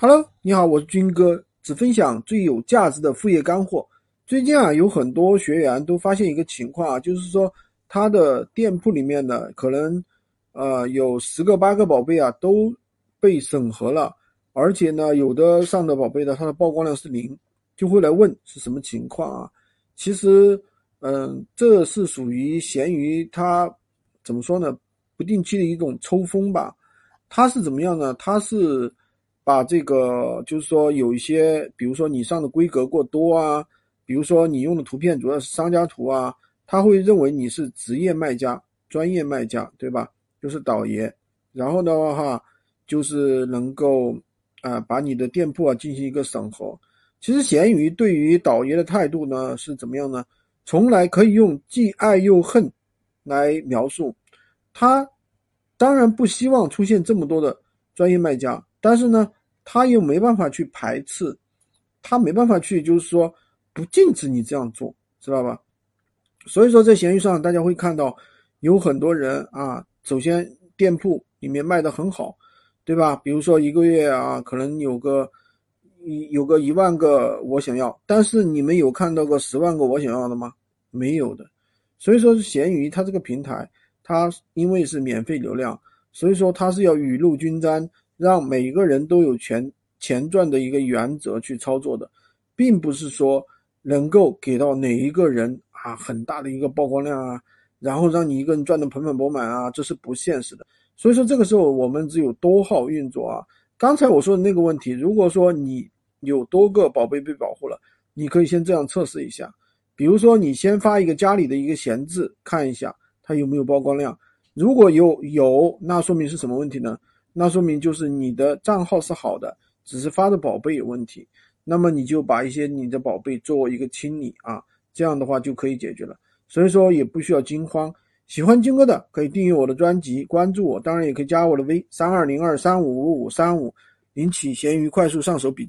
Hello，你好，我是军哥，只分享最有价值的副业干货。最近啊，有很多学员都发现一个情况啊，就是说他的店铺里面呢，可能呃有十个八个宝贝啊都被审核了，而且呢，有的上的宝贝呢，它的曝光量是零，就会来问是什么情况啊？其实，嗯，这是属于闲鱼它怎么说呢？不定期的一种抽风吧。它是怎么样呢？它是。把这个就是说有一些，比如说你上的规格过多啊，比如说你用的图片主要是商家图啊，他会认为你是职业卖家、专业卖家，对吧？就是倒爷，然后的话哈就是能够啊把你的店铺啊进行一个审核。其实闲鱼对于倒爷的态度呢是怎么样呢？从来可以用既爱又恨来描述。他当然不希望出现这么多的专业卖家，但是呢。他又没办法去排斥，他没办法去，就是说不禁止你这样做，知道吧？所以说在闲鱼上，大家会看到有很多人啊，首先店铺里面卖的很好，对吧？比如说一个月啊，可能有个一有个一万个我想要，但是你们有看到过十万个我想要的吗？没有的。所以说闲鱼它这个平台，它因为是免费流量，所以说它是要雨露均沾。让每一个人都有钱钱赚的一个原则去操作的，并不是说能够给到哪一个人啊很大的一个曝光量啊，然后让你一个人赚的盆满钵满啊，这是不现实的。所以说这个时候我们只有多号运作啊。刚才我说的那个问题，如果说你有多个宝贝被保护了，你可以先这样测试一下，比如说你先发一个家里的一个闲置，看一下它有没有曝光量，如果有有，那说明是什么问题呢？那说明就是你的账号是好的，只是发的宝贝有问题。那么你就把一些你的宝贝做一个清理啊，这样的话就可以解决了。所以说也不需要惊慌。喜欢金哥的可以订阅我的专辑，关注我，当然也可以加我的微三二零二三五五五三五，领取闲鱼快速上手笔记。